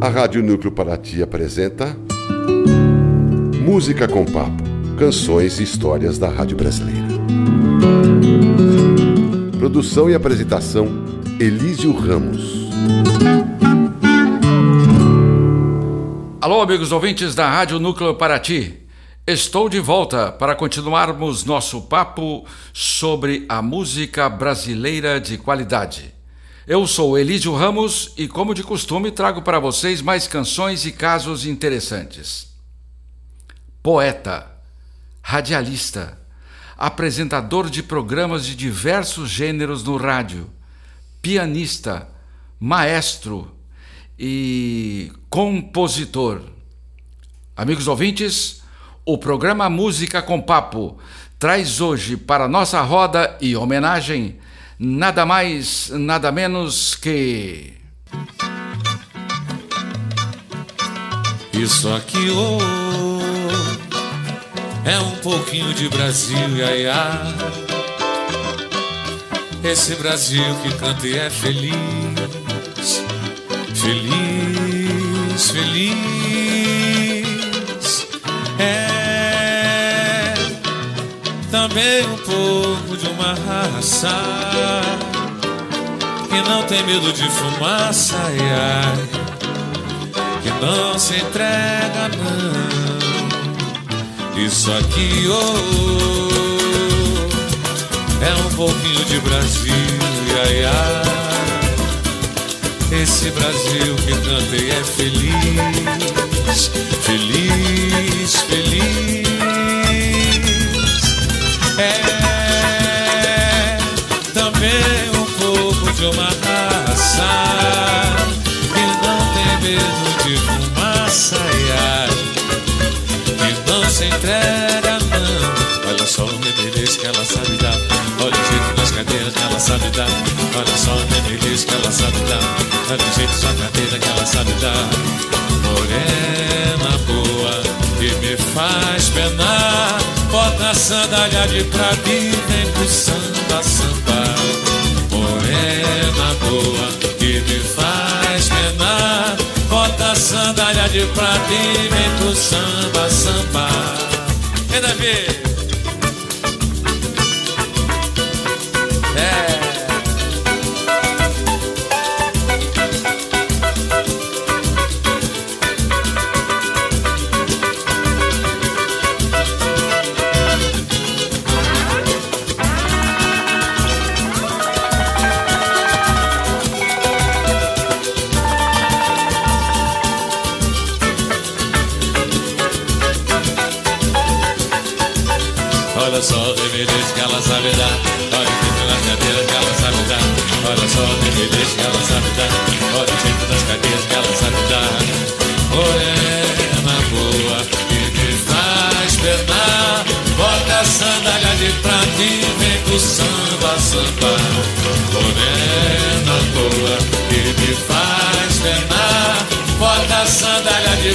A Rádio Núcleo Paraty apresenta Música com Papo, canções e histórias da Rádio Brasileira. Produção e apresentação Elísio Ramos. Alô, amigos ouvintes da Rádio Núcleo Paraty. Estou de volta para continuarmos nosso papo sobre a música brasileira de qualidade. Eu sou Elísio Ramos e, como de costume, trago para vocês mais canções e casos interessantes. Poeta, radialista, apresentador de programas de diversos gêneros no rádio, pianista, maestro e compositor. Amigos ouvintes, o programa Música com Papo traz hoje para nossa roda e homenagem nada mais, nada menos que. Isso aqui oh, é um pouquinho de Brasil, ia. Esse Brasil que canta e é feliz, feliz, feliz. Também um pouco de uma raça que não tem medo de fumaça, ai, ai, que não se entrega não. Isso aqui oh, é um pouquinho de Brasil, ai, ai. Esse Brasil que canta e é feliz, feliz, feliz. É também um pouco de uma raça que não tem medo de fumaça, que não se entrega não. Olha só o remelês que ela sabe dar, olha o jeito das cadeiras que ela sabe dar. Olha só o remelês que ela sabe dar, olha o jeito da cadeira que ela sabe dar. Morena boa que me faz penar Bota a sandália de prata e vem pro samba, samba. Morena boa que me faz penar. Bota a sandália de prata e vem pro samba, samba. Vem Davi!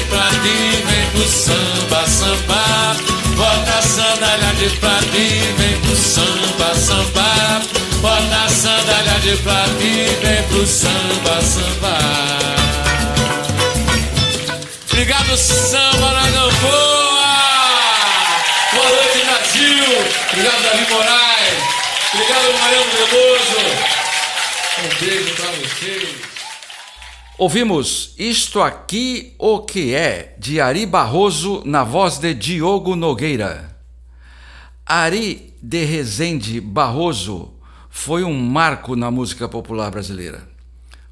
De prata e vem pro samba, samba Bota a sandália de prata e vem pro samba, samba. Bota a sandália de prata e vem pro samba, samba. Obrigado, samba na Gamboa! Boa noite, Brasil! Obrigado, Davi Moraes! Obrigado, Mariano Veloso! Um beijo pra vocês! Ouvimos Isto Aqui O Que É, de Ari Barroso, na voz de Diogo Nogueira. Ari de Rezende Barroso foi um marco na música popular brasileira.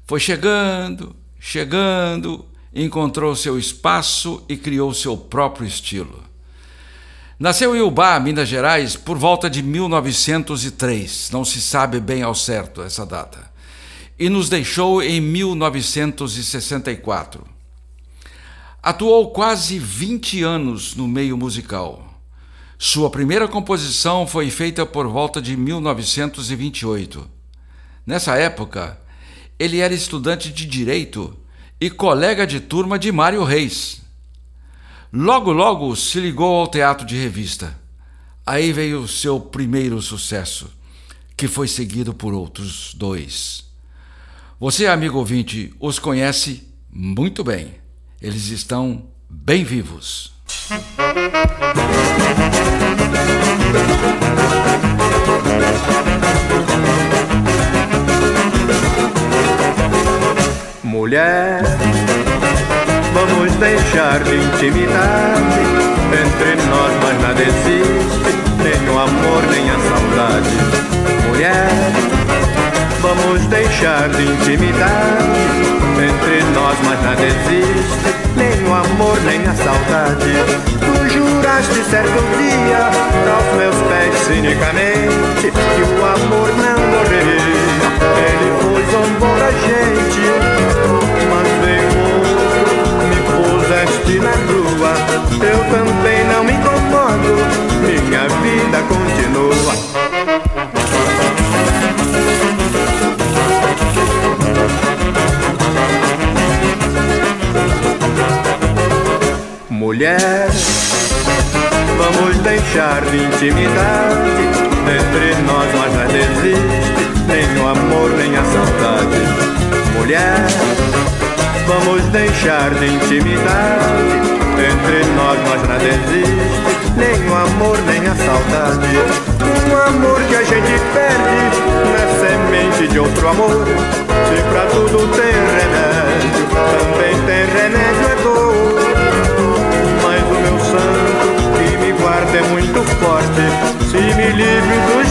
Foi chegando, chegando, encontrou seu espaço e criou seu próprio estilo. Nasceu em Ubá, Minas Gerais, por volta de 1903, não se sabe bem ao certo essa data e nos deixou em 1964. Atuou quase 20 anos no meio musical. Sua primeira composição foi feita por volta de 1928. Nessa época, ele era estudante de direito e colega de turma de Mário Reis. Logo, logo se ligou ao teatro de revista. Aí veio o seu primeiro sucesso, que foi seguido por outros dois. Você, amigo ouvinte, os conhece muito bem. Eles estão bem vivos. Mulher, vamos deixar de intimidade entre nós, mas nada existe, deixar de intimidade entre nós, mas nada existe, nem o amor nem a saudade. Tu juraste certo dia aos meus pés cinicamente que o amor não morreria. Ele foi zombou da gente, mas veio outro, me puseste na rua. Eu também Mulher, vamos deixar de intimidade entre nós, mas não existe nem o amor nem a saudade. Mulher, vamos deixar de intimidade entre nós, mas nada existe nem o amor nem a saudade. Um amor que a gente perde na semente de outro amor. Se pra tudo tem remédio, também tem remédio é dor. Guarda é muito forte. Se me livre dos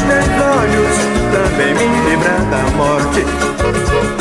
olhos, também me livra da morte.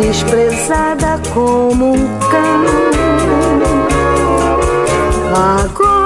Desprezada como um cão. Agora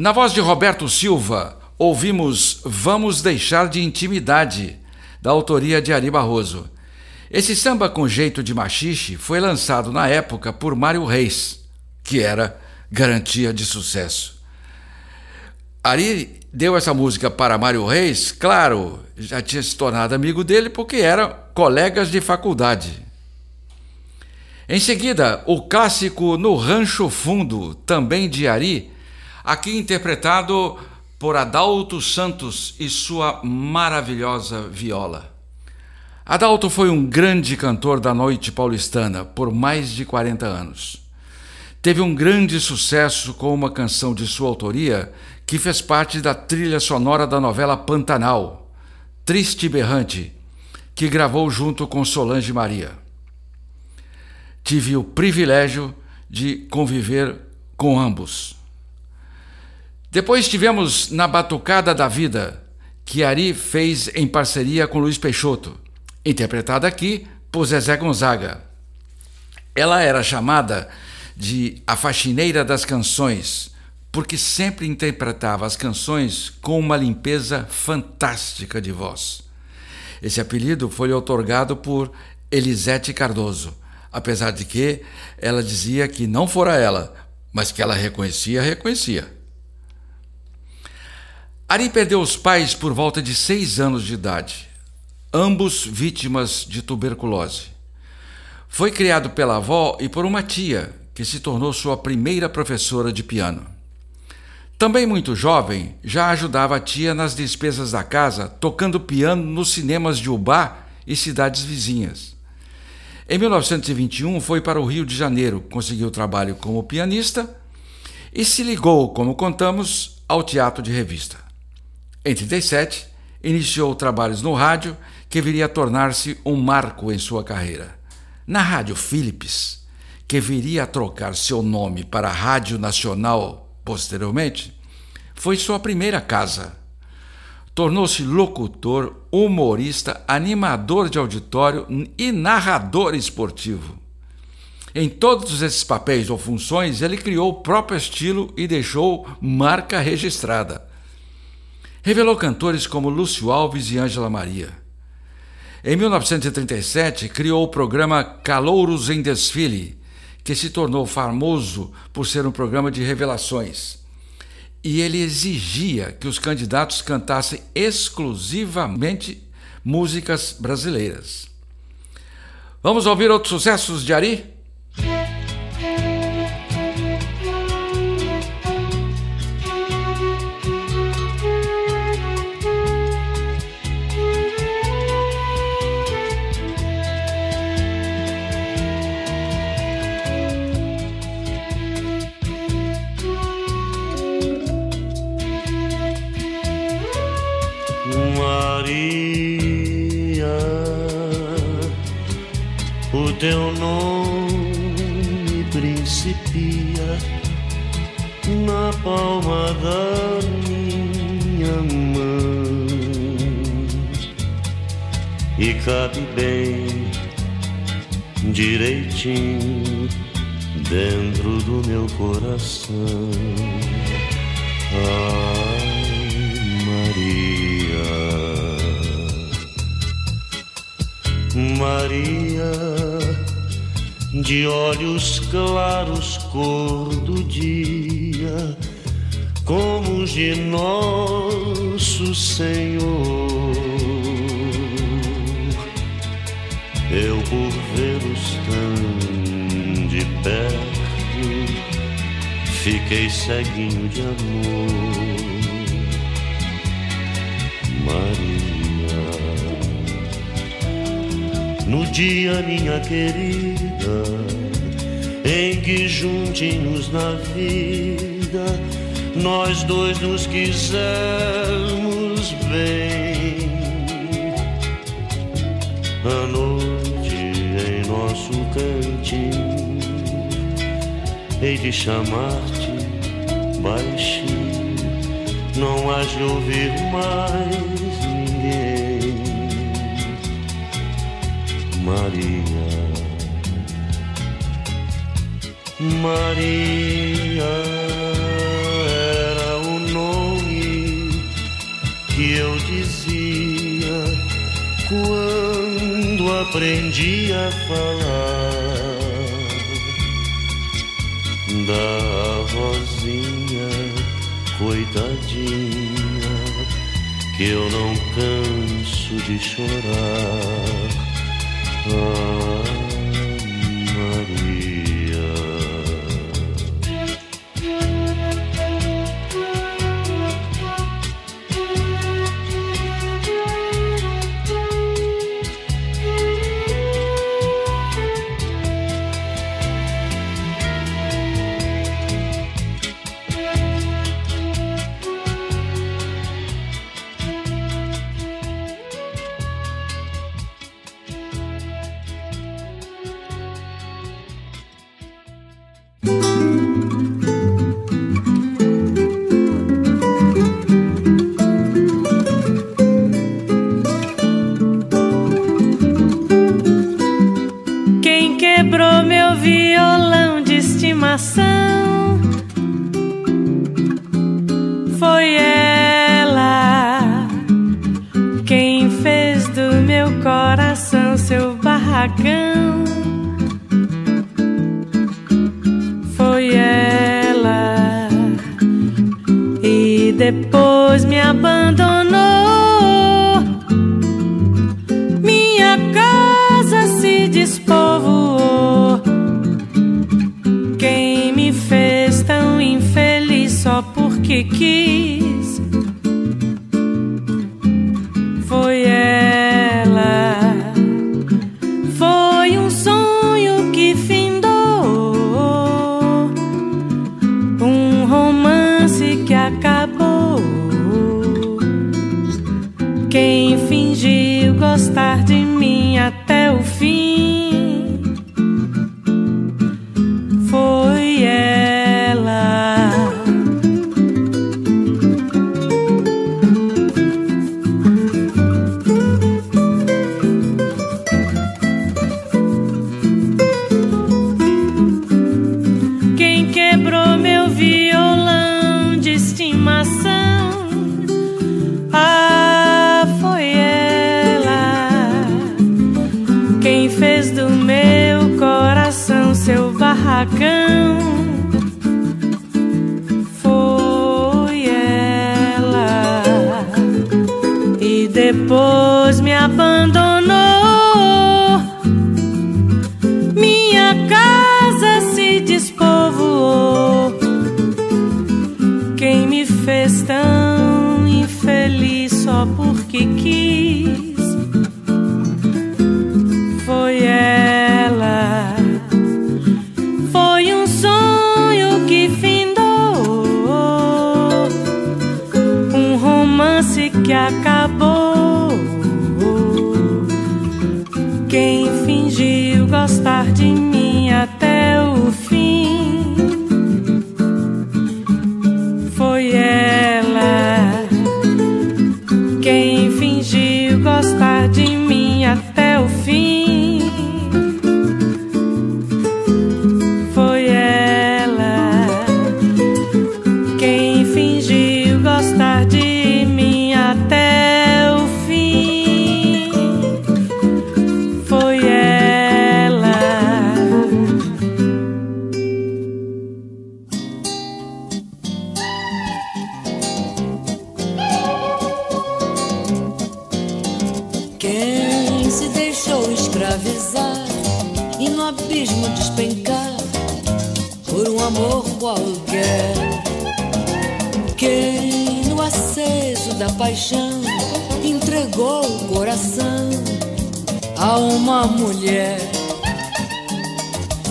Na voz de Roberto Silva, ouvimos Vamos Deixar de Intimidade, da autoria de Ari Barroso. Esse samba com jeito de machixe foi lançado na época por Mário Reis, que era garantia de sucesso. Ari deu essa música para Mário Reis, claro, já tinha se tornado amigo dele porque eram colegas de faculdade. Em seguida, o clássico No Rancho Fundo, também de Ari, aqui interpretado por Adalto Santos e sua maravilhosa viola. Adalto foi um grande cantor da noite paulistana por mais de 40 anos. Teve um grande sucesso com uma canção de sua autoria que fez parte da trilha sonora da novela Pantanal, Triste Berrante, que gravou junto com Solange Maria. Tive o privilégio de conviver com ambos. Depois tivemos Na Batucada da Vida, que Ari fez em parceria com Luiz Peixoto, interpretada aqui por Zezé Gonzaga. Ela era chamada de a faxineira das canções, porque sempre interpretava as canções com uma limpeza fantástica de voz. Esse apelido foi otorgado por Elisete Cardoso, apesar de que ela dizia que não fora ela, mas que ela reconhecia, reconhecia. Ari perdeu os pais por volta de seis anos de idade, ambos vítimas de tuberculose. Foi criado pela avó e por uma tia, que se tornou sua primeira professora de piano. Também muito jovem, já ajudava a tia nas despesas da casa, tocando piano nos cinemas de Ubá e cidades vizinhas. Em 1921 foi para o Rio de Janeiro, conseguiu trabalho como pianista e se ligou, como contamos, ao teatro de revista. Em 37, iniciou trabalhos no rádio que viria a tornar-se um marco em sua carreira. Na Rádio Philips, que viria a trocar seu nome para Rádio Nacional posteriormente, foi sua primeira casa. Tornou-se locutor, humorista, animador de auditório e narrador esportivo. Em todos esses papéis ou funções, ele criou o próprio estilo e deixou marca registrada. Revelou cantores como Lúcio Alves e Ângela Maria. Em 1937, criou o programa Calouros em Desfile, que se tornou famoso por ser um programa de revelações. E ele exigia que os candidatos cantassem exclusivamente músicas brasileiras. Vamos ouvir outros sucessos de Ari? Palma da minha mão e cabe bem direitinho dentro do meu coração. Ai, Maria, Maria de olhos claros, cor do dia, como os de nosso Senhor. Eu por vê-los tão de perto, fiquei ceguinho de amor. Maria, no dia, minha querida em que juntinhos na vida nós dois nos quisermos bem. A noite em nosso cantinho hei de chamar-te baixinho, não has de ouvir mais ninguém, Maria. Maria dizia quando aprendi a falar da vozinha coitadinha que eu não canso de chorar. Ah, da paixão entregou o coração a uma mulher.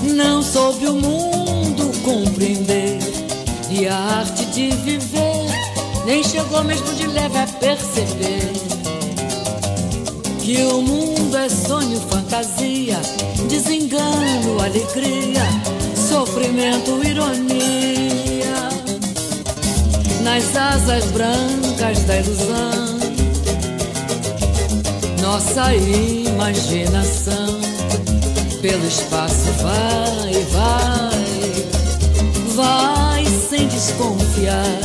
Não soube o mundo compreender e a arte de viver, nem chegou mesmo de leve a perceber que o mundo é sonho, fantasia, desengano, alegria, sofrimento, ironia. Nas asas brancas da ilusão, nossa imaginação pelo espaço vai vai, vai sem desconfiar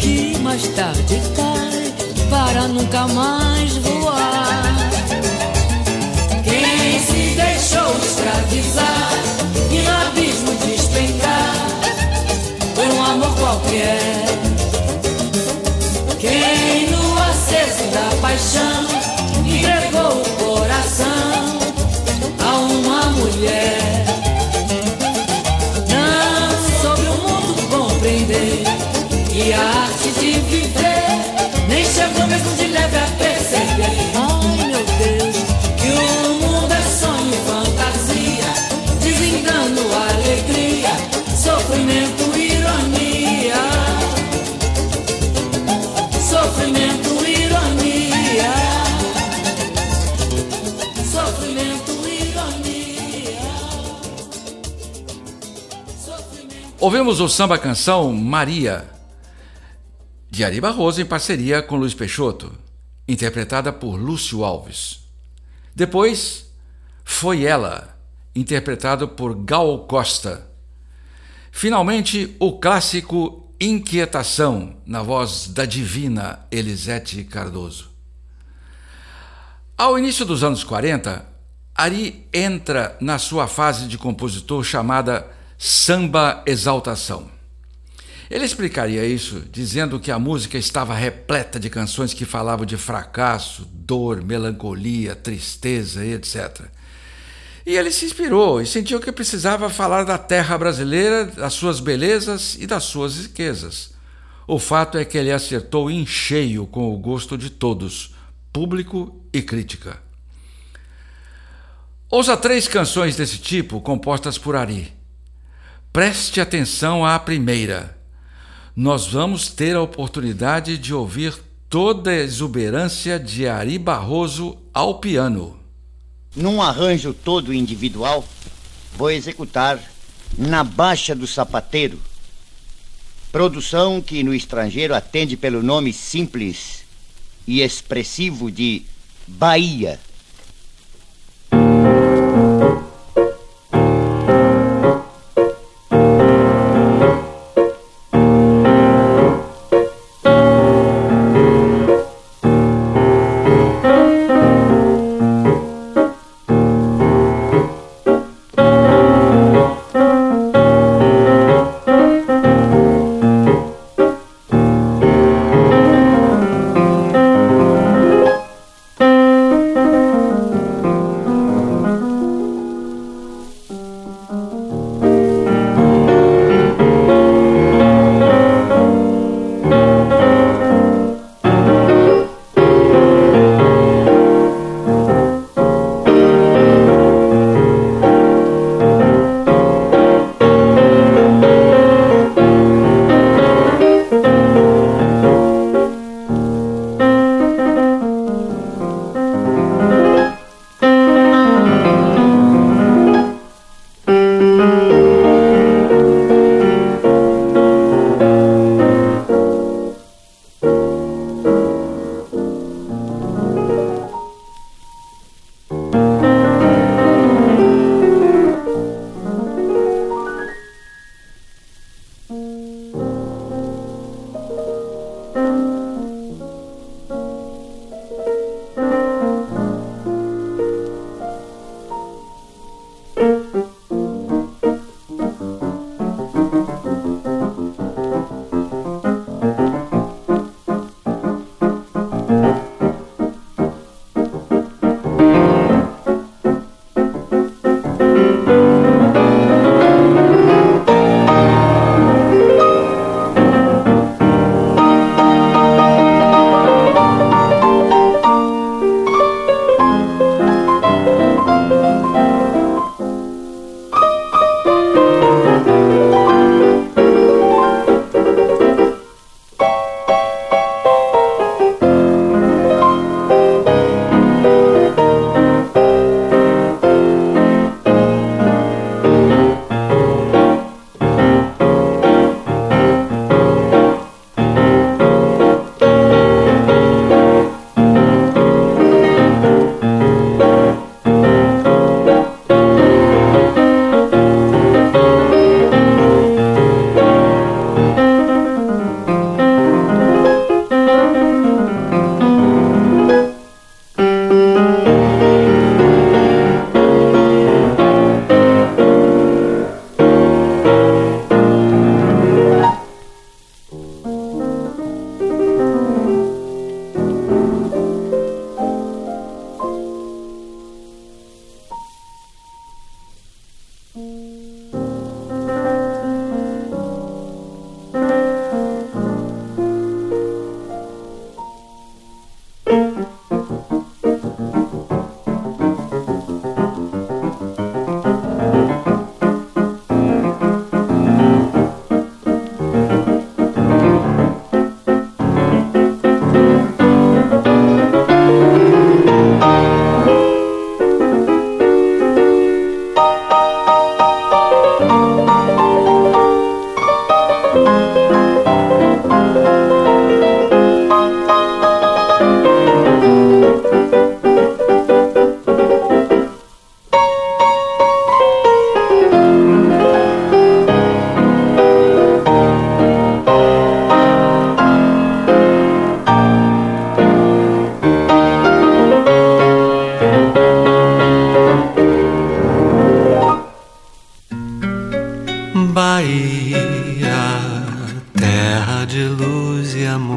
que mais tarde cai para nunca mais voar. Quem se deixou escravizar e no qualquer. Quem no acesso da paixão entregou o coração a uma mulher. Não soube o mundo compreender e a arte de viver nem chegou mesmo de Ouvimos o samba canção Maria, de Ari Barroso em parceria com Luiz Peixoto, interpretada por Lúcio Alves. Depois, Foi Ela, interpretado por Gal Costa. Finalmente, o clássico Inquietação, na voz da divina Elisete Cardoso. Ao início dos anos 40, Ari entra na sua fase de compositor chamada samba exaltação. Ele explicaria isso dizendo que a música estava repleta de canções que falavam de fracasso, dor, melancolia, tristeza e etc. E ele se inspirou e sentiu que precisava falar da terra brasileira, das suas belezas e das suas riquezas. O fato é que ele acertou em cheio com o gosto de todos, público e crítica. Ouça três canções desse tipo compostas por Ari. Preste atenção à primeira. Nós vamos ter a oportunidade de ouvir toda a exuberância de Ari Barroso ao piano. Num arranjo todo individual, vou executar Na Baixa do Sapateiro, produção que no estrangeiro atende pelo nome simples e expressivo de Bahia.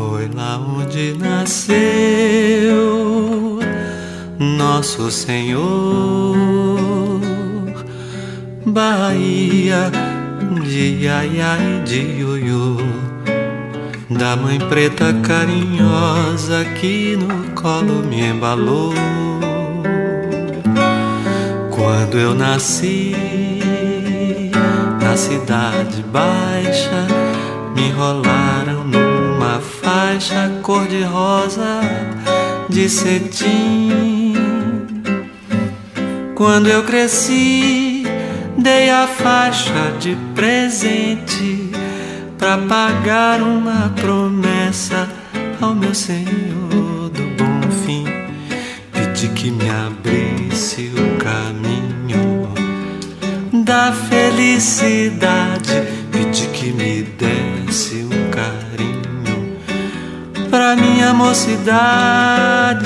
Foi lá onde nasceu nosso Senhor, Bahia de ai de ioiô, da mãe preta carinhosa que no colo me embalou. Quando eu nasci na cidade baixa, me enrolaram numa faixa cor-de-rosa de cetim. Quando eu cresci, dei a faixa de presente para pagar uma promessa ao meu Senhor do bom fim. Pedi que me abrisse o caminho da felicidade. Pedi que me desse um carinho pra minha mocidade.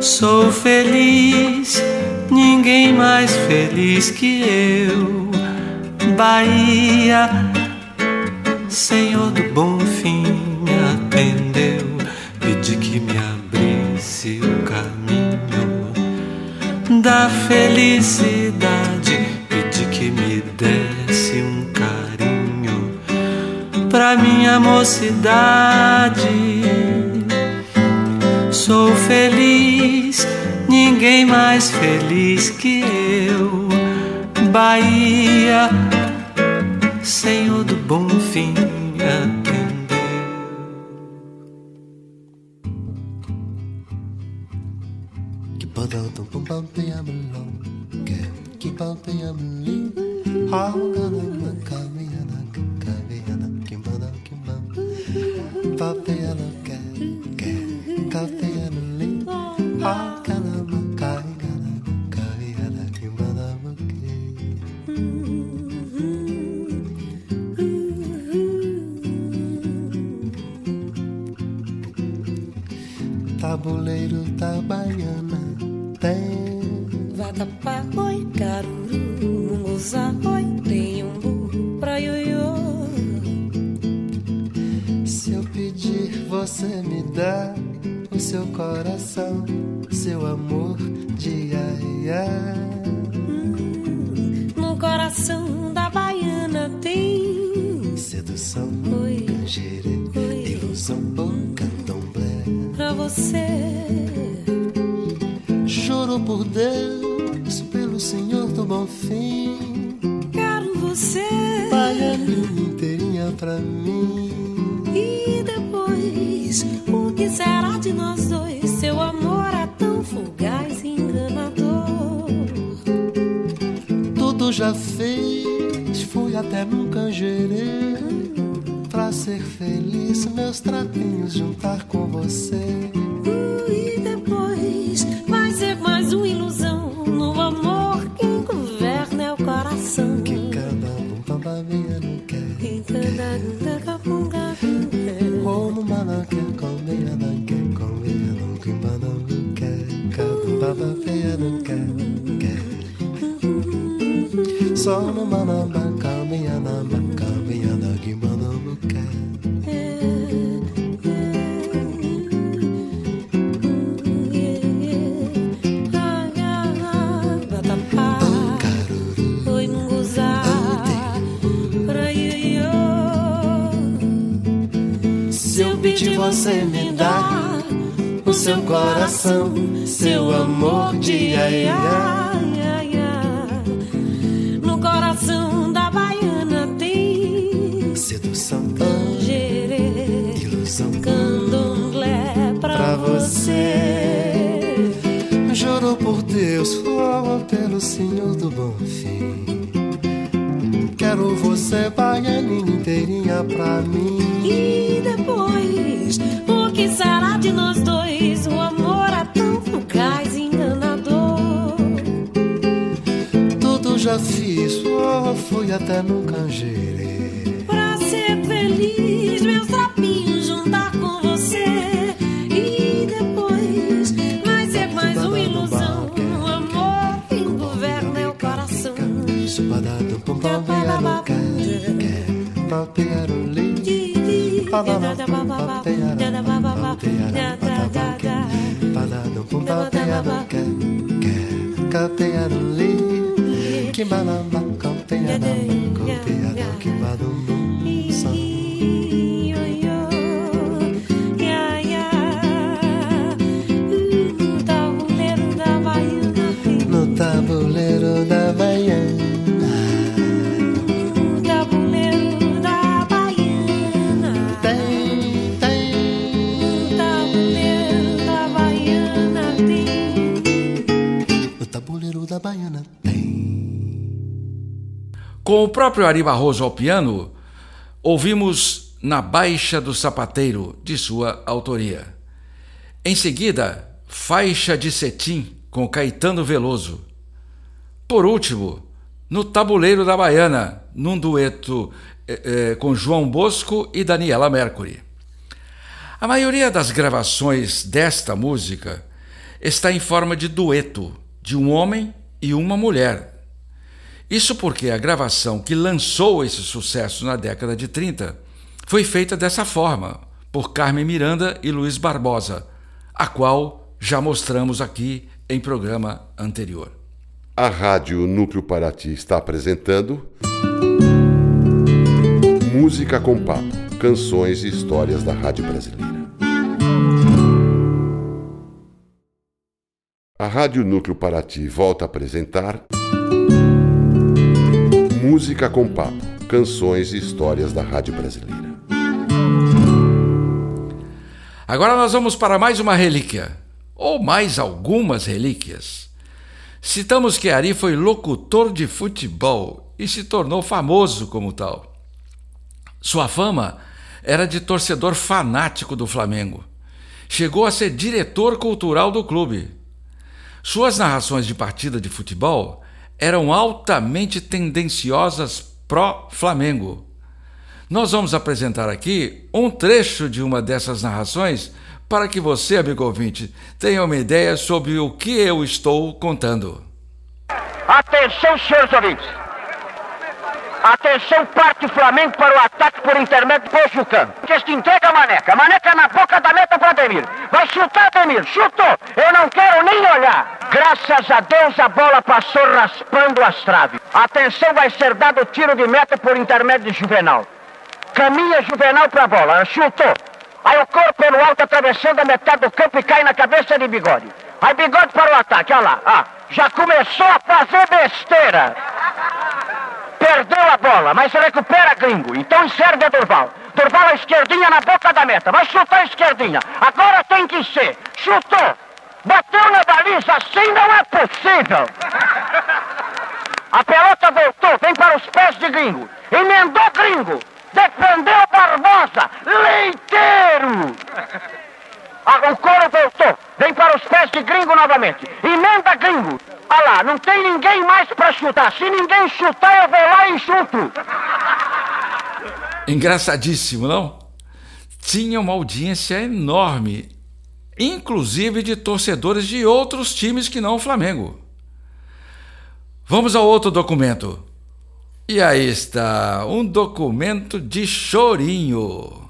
Sou feliz, ninguém mais feliz que eu. Bahia, Senhor do bom fim, me atendeu. Pedi que me abrisse o caminho da felicidade. Pedi que me desse um carinho pra minha mocidade. Sou feliz, ninguém mais feliz que eu. Bahia, Senhor do bom fim, atendeu. Keep on Já fez, fui até num canjerê. Pra ser feliz, meus trapinhos juntar com você. E depois, vai ser mais uma ilusão. No amor, quem governa é o coração. Que cada um papavinha não quer. Em cada capunga, Como mana que comeia não quer, comeia não que mana não quer. Cada papavinha não quer, quer. Vatapá, Caruru, oi, munguzá, pra ioiô. se eu pedir você me dá o seu coração, seu amor de ai pra, você. Juro por Deus, oh, pelo Senhor do Bom Fim. Quero você, baianinha inteirinha pra mim. E depois, o que será de nós dois? O amor é tão fugaz e enganador. Tudo já fiz, oh, fui até no canjerê. Supadado, pum, pam, piano, quer, Com o próprio Ari Barroso ao piano, ouvimos Na Baixa do Sapateiro, de sua autoria. Em seguida, Faixa de Cetim, com Caetano Veloso. Por último, No Tabuleiro da Baiana, num dueto eh, eh, com João Bosco e Daniela Mercury. A maioria das gravações desta música está em forma de dueto de um homem e uma mulher. Isso porque a gravação que lançou esse sucesso na década de 30 foi feita dessa forma, por Carmen Miranda e Luiz Barbosa, a qual já mostramos aqui em programa anterior. A Rádio Núcleo Paraty está apresentando Música com Papo, canções e histórias da Rádio Brasileira. A Rádio Núcleo Paraty volta a apresentar Música com Papo, canções e histórias da Rádio Brasileira. Agora nós vamos para mais uma relíquia, ou mais algumas relíquias. Citamos que Ari foi locutor de futebol e se tornou famoso como tal. Sua fama era de torcedor fanático do Flamengo. Chegou a ser diretor cultural do clube. Suas narrações de partida de futebol eram altamente tendenciosas pró-Flamengo. Nós vamos apresentar aqui um trecho de uma dessas narrações para que você, amigo ouvinte, tenha uma ideia sobre o que eu estou contando. Atenção, senhores ouvintes. Atenção, parte o Flamengo para o ataque por intermédio do. Que este entrega a Maneca. Maneca na boca da meta para Ademir. Vai chutar, Ademir. Chutou. Eu não quero nem olhar. Graças a Deus a bola passou raspando as traves. Atenção, vai ser dado o tiro de meta por intermédio de Juvenal. Caminha Juvenal para a bola. Chutou. Aí o corpo pelo alto atravessando a metade do campo e cai na cabeça de Bigode. Aí Bigode para o ataque. Olha lá. Ah, já começou a fazer besteira. Perdeu a bola, mas recupera gringo. Então serve a Durval. Durval a esquerdinha na boca da meta. Vai chutar a esquerdinha. Agora tem que ser. Chutou. Bateu na baliza. Assim não é possível. A pelota voltou. Vem para os pés de gringo. Emendou gringo. Defendeu Barbosa. Leiteiro. Ah, o couro voltou. Vem para os pés de gringo novamente. Emenda gringo. Olha lá, não tem ninguém mais para chutar. Se ninguém chutar, eu vou lá e chuto. Engraçadíssimo, não? Tinha uma audiência enorme, inclusive de torcedores de outros times que não o Flamengo. Vamos ao outro documento. E aí está, um documento de chorinho.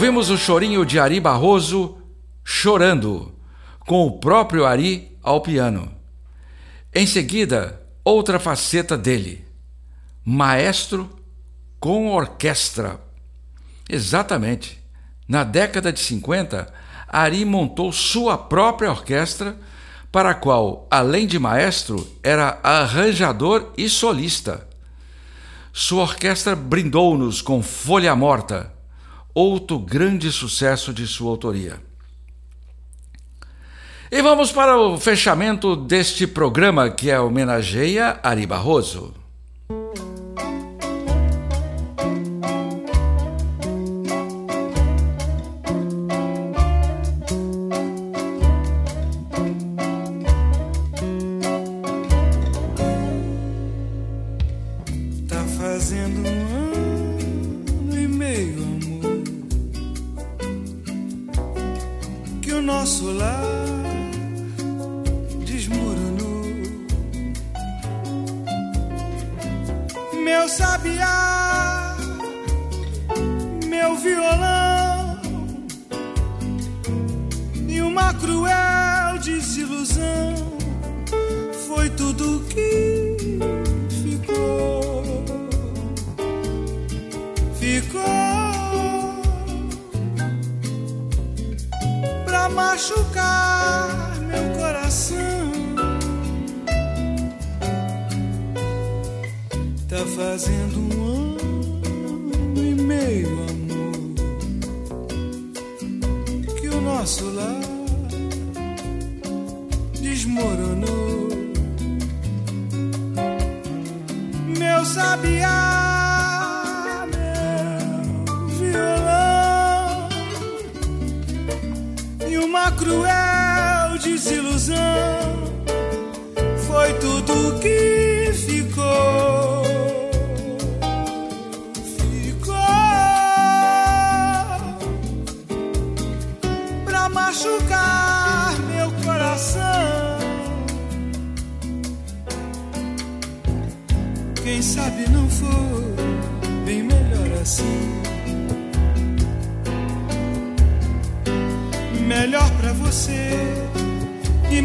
Ouvimos o chorinho de Ari Barroso chorando, com o próprio Ari ao piano. Em seguida, outra faceta dele, maestro com orquestra. Exatamente. Na década de 50, Ari montou sua própria orquestra, para a qual, além de maestro, era arranjador e solista. Sua orquestra brindou-nos com Folha Morta, outro grande sucesso de sua autoria. E vamos para o fechamento deste programa que é homenageia Ari Barroso. Nosso lar desmoronou. Meu sabiá, meu violão e uma cruel desilusão foi tudo que machucar meu coração. Tá fazendo um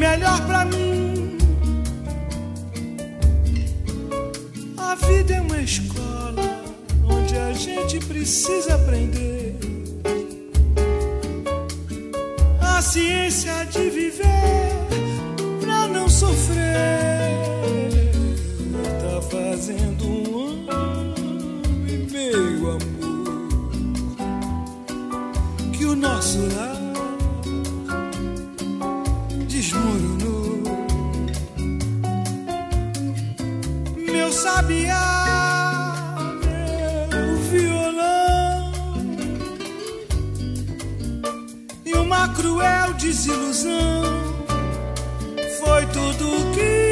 melhor pra mim. A vida é uma escola onde a gente precisa aprender a ciência de viver pra não sofrer. Tá fazendo um ano e meio, amor, que o nosso lar sabiá, meu violão e uma cruel desilusão. Foi tudo que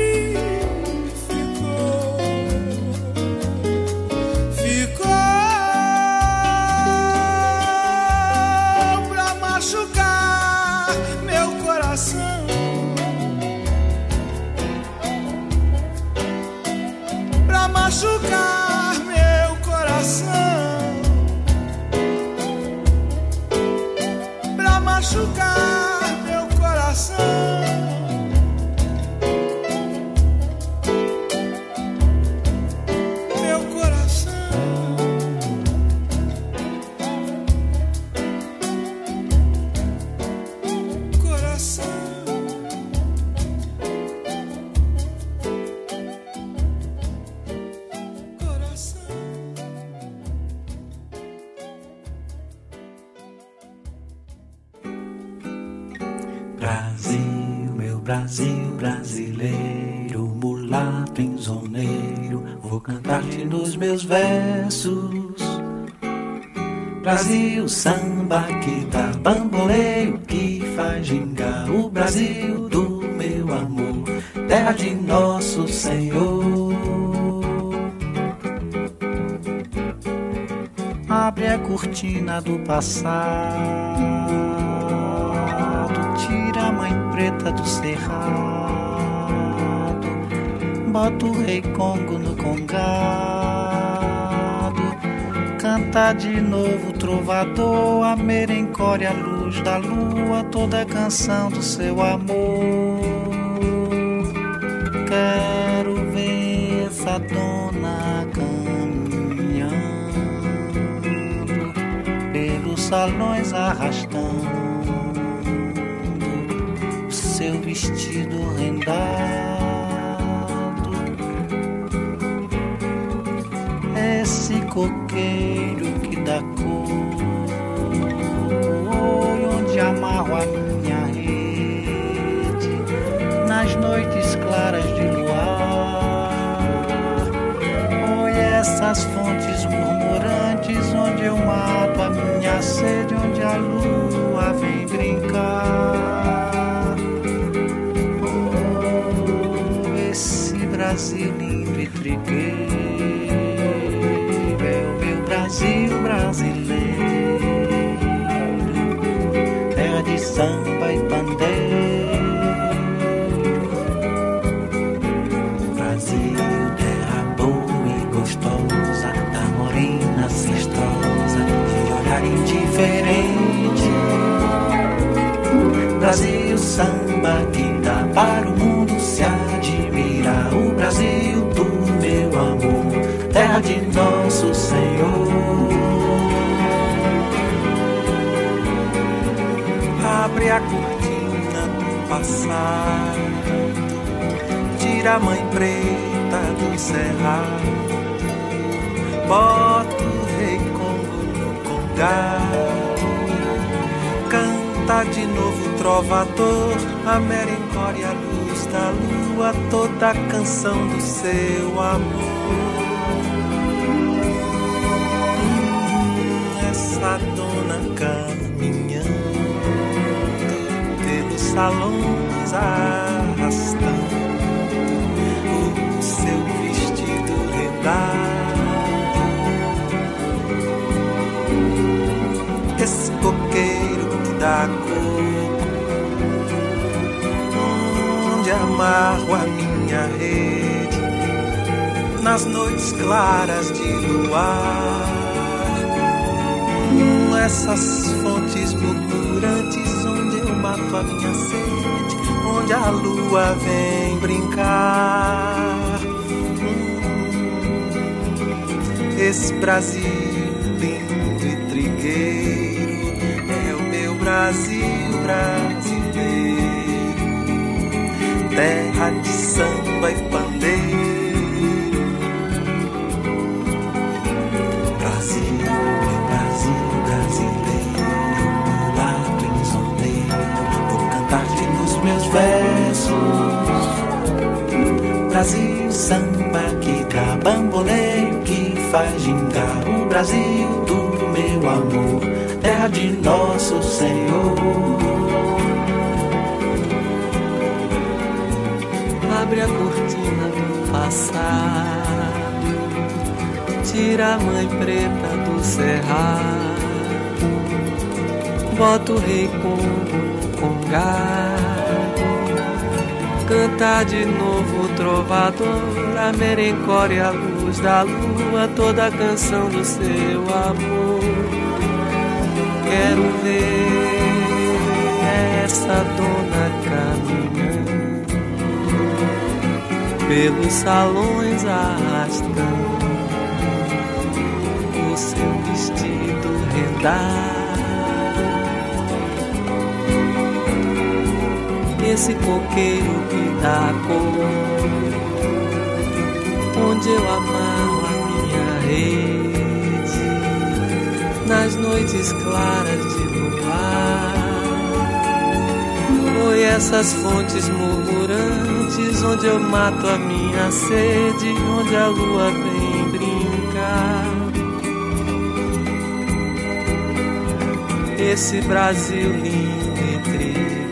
nosso Senhor. Abre a cortina do passado, tira a mãe preta do cerrado, bota o rei Congo no congado, canta de novo, trovador, a merencória, a luz da lua, toda a canção do seu amor. Quero ver essa dona caminhando pelos salões arrastando seu vestido rendado. Esse coqueiro que dá cor, onde amarro a minha rede nas noites essas fontes murmurantes onde eu mato a minha sede, onde a lua vem brincar. Oh, esse Brasil lindo e trigueiro é o meu Brasil brasileiro, terra de samba e pandeiro. Indiferente. Brasil, samba que dá para o mundo se admirar. O Brasil do meu amor, terra de nosso Senhor. Abre a cortina do passado tira a mãe preta do cerrado, bota congado, canta de novo trovador, a merencória, a luz da lua, toda a canção do seu amor. Essa dona caminhando pelos salões arrastando o seu vestido rendado. Coqueiro que dá onde amarro a minha rede nas noites claras de luar. Essas fontes murmurantes onde eu mato a minha sede, onde a lua vem brincar. Esse Brasil lindo e trigueiro Brasil brasileiro, terra de samba e pandeiro. Brasil, Brasil brasileiro, mulato insondeiro, vou cantar-te nos meus versos. Brasil, samba que dá bamboleio, que faz gingar o Brasil do meu amor, terra de nosso Senhor. Abre a cortina do passado, tira a mãe preta do cerrado, bota o rei Congo no congado, canta de novo o trovador, a merencória, a luz da lua, toda a canção do seu amor. Quero ver essa dona caminhando pelos salões arrastando o seu vestido rendado. Esse coqueiro que dá cor, onde eu amarro a minha rede, nas noites claras de luar. Foi essas fontes murmurantes onde eu mato a minha sede, onde a lua vem brincar. Esse Brasil lindo e triste,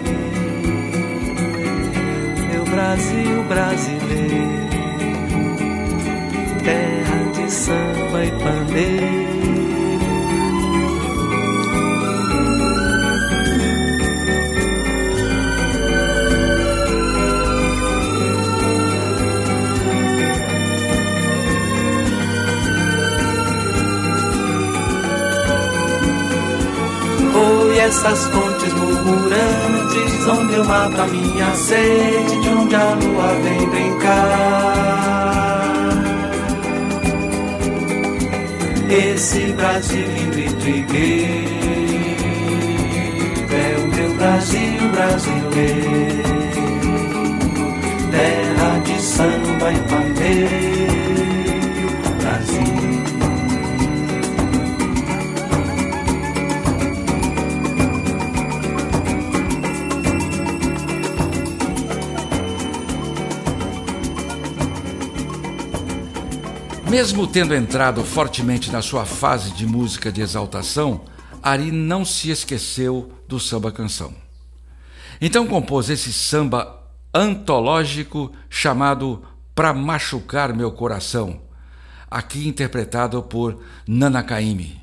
meu Brasil brasileiro, terra de samba e pandeiro. Essas fontes murmurantes, onde eu mato a minha sede, onde a lua vem brincar. Esse Brasil lindo e trigueiro é o meu Brasil brasileiro, terra de samba e pandeiro, Mesmo tendo entrado fortemente na sua fase de música de exaltação, Ari não se esqueceu do samba canção. Então compôs esse samba antológico chamado Pra Machucar Meu Coração, aqui interpretado por Nana Caymmi.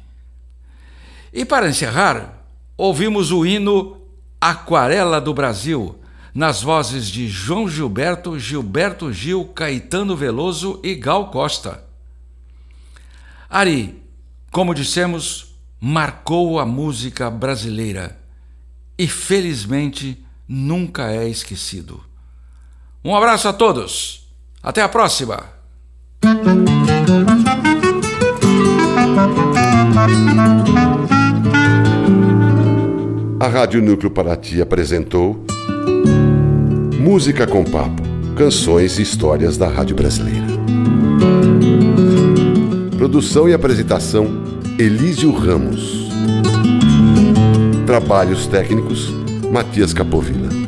E para encerrar, ouvimos o hino Aquarela do Brasil, nas vozes de João Gilberto, Gilberto Gil, Caetano Veloso e Gal Costa. Ari, como dissemos, marcou a música brasileira e felizmente nunca é esquecido. Um abraço a todos. Até a próxima. A Rádio Núcleo Paraty apresentou Música com Papo, canções e histórias da Rádio Brasileira. Produção e apresentação Elísio Ramos. Trabalhos técnicos Matias Capovilla.